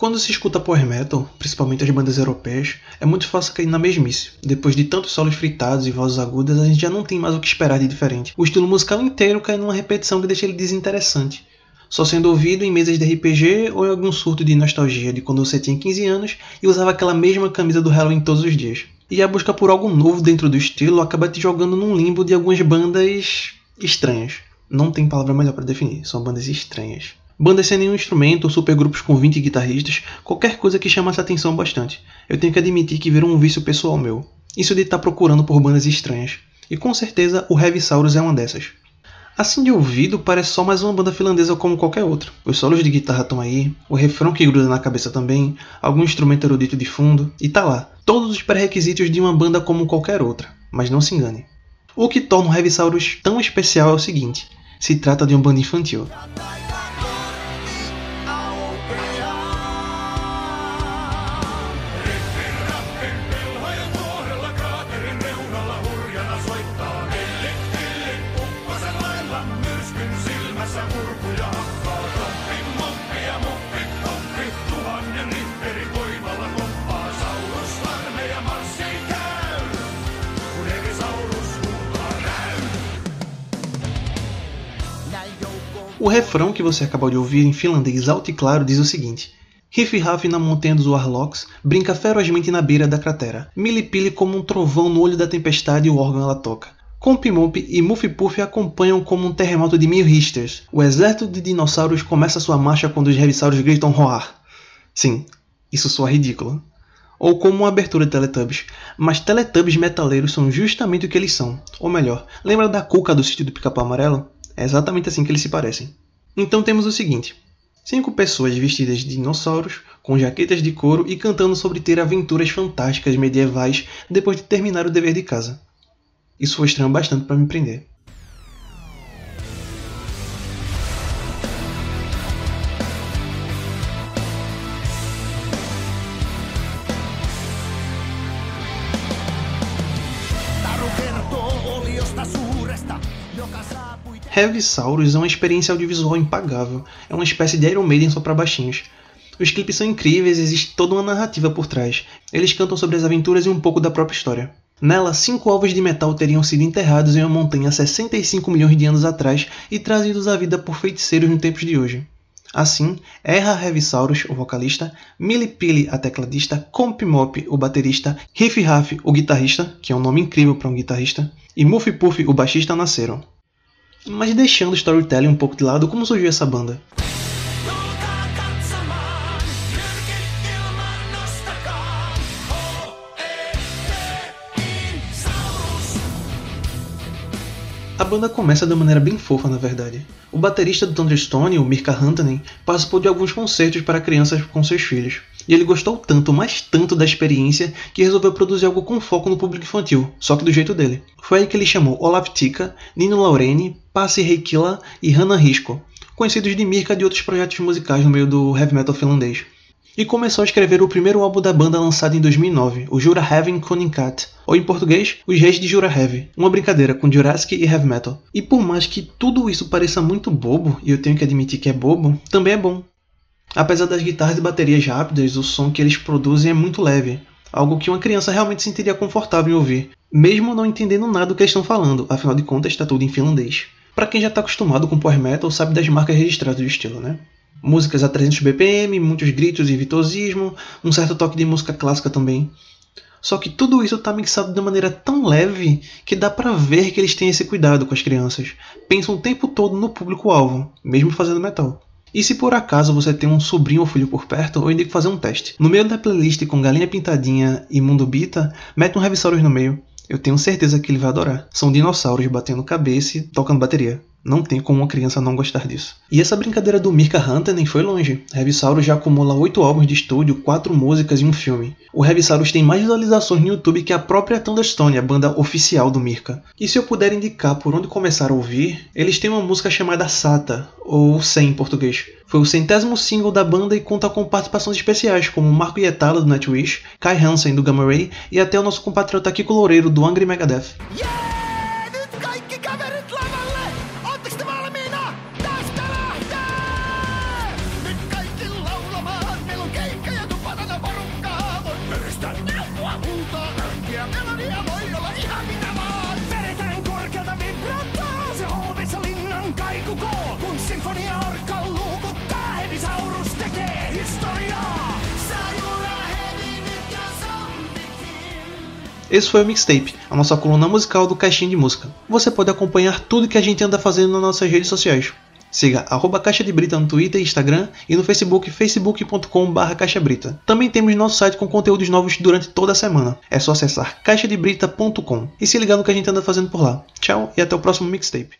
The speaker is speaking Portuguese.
Quando se escuta power metal, principalmente as bandas europeias, é muito fácil cair na mesmice. Depois de tantos solos fritados e vozes agudas, a gente já não tem mais o que esperar de diferente. O estilo musical inteiro cai numa repetição que deixa ele desinteressante. Só sendo ouvido em mesas de RPG ou em algum surto de nostalgia de quando você tinha 15 anos e usava aquela mesma camisa do Halloween todos os dias. E a busca por algo novo dentro do estilo acaba te jogando num limbo de algumas bandas estranhas. Não tem palavra melhor para definir, são bandas estranhas. Bandas sem nenhum instrumento ou supergrupos com 20 guitarristas, qualquer coisa que chamasse atenção bastante. Eu tenho que admitir que virou um vício pessoal meu. Isso de estar tá procurando por bandas estranhas. E com certeza o Heavy Saurus é uma dessas. Assim de ouvido, parece só mais uma banda finlandesa como qualquer outra. Os solos de guitarra estão aí, o refrão que gruda na cabeça também, algum instrumento erudito de fundo, e tá lá. Todos os pré-requisitos de uma banda como qualquer outra. Mas não se engane. O que torna o Heavy Saurus tão especial é o seguinte: se trata de uma banda infantil. O refrão que você acabou de ouvir em finlandês alto e claro diz o seguinte: Riff Raff na montanha dos Warlocks brinca ferozmente na beira da cratera. Milipili como um trovão no olho da tempestade e o órgão ela toca. Compimomp e Muffy Puff acompanham como um terremoto de mil Richters. O exército de dinossauros começa sua marcha quando os revisauros gritam roar. Sim, isso soa ridículo. Ou como uma abertura de Teletubbies. Mas Teletubbies metaleiros são justamente o que eles são. Ou melhor, lembra da cuca do sítio do pica-pau amarelo? É exatamente assim que eles se parecem. Então temos o seguinte: cinco pessoas vestidas de dinossauros, com jaquetas de couro e cantando sobre ter aventuras fantásticas medievais depois de terminar o dever de casa. Isso foi estranho bastante para me prender. Heavy é uma experiência audiovisual impagável, é uma espécie de Iron Maiden só para baixinhos. Os clipes são incríveis existe toda uma narrativa por trás. Eles cantam sobre as aventuras e um pouco da própria história. Nela, cinco ovos de metal teriam sido enterrados em uma montanha 65 milhões de anos atrás e trazidos à vida por feiticeiros nos tempos de hoje. Assim, Erra Heavisaurus, o vocalista, Milipili, a tecladista, Compimop, o baterista, Riff Raff, o guitarrista, que é um nome incrível para um guitarrista, e Muffy Puff, o baixista, nasceram. Mas deixando o storytelling um pouco de lado, como surgiu essa banda? A banda começa de maneira bem fofa, na verdade. O baterista do Thunderstone, o Mirka Rantanen, participou de alguns concertos para crianças com seus filhos. E ele gostou tanto, mas tanto da experiência, que resolveu produzir algo com foco no público infantil, só que do jeito dele. Foi aí que ele chamou Olaf Tika, Nino Laureni, Pasi Heikila e Hanna Risco, conhecidos de Mirka de outros projetos musicais no meio do heavy metal finlandês e começou a escrever o primeiro álbum da banda lançado em 2009, o Jura Heaven Cat, ou em português, Os Reis de Jura Heavy, uma brincadeira com Jurassic e Heavy Metal. E por mais que tudo isso pareça muito bobo, e eu tenho que admitir que é bobo, também é bom. Apesar das guitarras e baterias rápidas, o som que eles produzem é muito leve, algo que uma criança realmente sentiria confortável em ouvir, mesmo não entendendo nada do que eles estão falando, afinal de contas está tudo em finlandês. Para quem já está acostumado com power metal, sabe das marcas registradas do estilo, né? músicas a 300 BPM, muitos gritos e virtuosismo, um certo toque de música clássica também. Só que tudo isso está mixado de maneira tão leve que dá para ver que eles têm esse cuidado com as crianças. Pensam o tempo todo no público-alvo, mesmo fazendo metal. E se por acaso você tem um sobrinho ou filho por perto, eu indico fazer um teste. No meio da playlist com Galinha Pintadinha e Mundo Bita, mete um Revisaurus no meio. Eu tenho certeza que ele vai adorar. São dinossauros batendo cabeça e tocando bateria. Não tem como uma criança não gostar disso. E essa brincadeira do Mirka Hunter nem foi longe. Revisaurus já acumula 8 álbuns de estúdio, 4 músicas e um filme. O Revisaurus tem mais visualizações no YouTube que a própria Thunderstone, a banda oficial do Mirka. E se eu puder indicar por onde começar a ouvir, eles têm uma música chamada Sata, ou 100 em português. Foi o centésimo single da banda e conta com participações especiais como Marco Ietala do Nightwish, Kai Hansen do Gamma Ray e até o nosso compatriota Kiko Loureiro do Angry Megadeth. Yeah! Esse foi o Mixtape, a nossa coluna musical do Caixinha de Música. Você pode acompanhar tudo que a gente anda fazendo nas nossas redes sociais. Siga arroba Caixa de Brita no Twitter e Instagram e no Facebook facebook.com.br caixabrita. Também temos nosso site com conteúdos novos durante toda a semana. É só acessar caixadebrita.com e se ligar no que a gente anda fazendo por lá. Tchau e até o próximo Mixtape.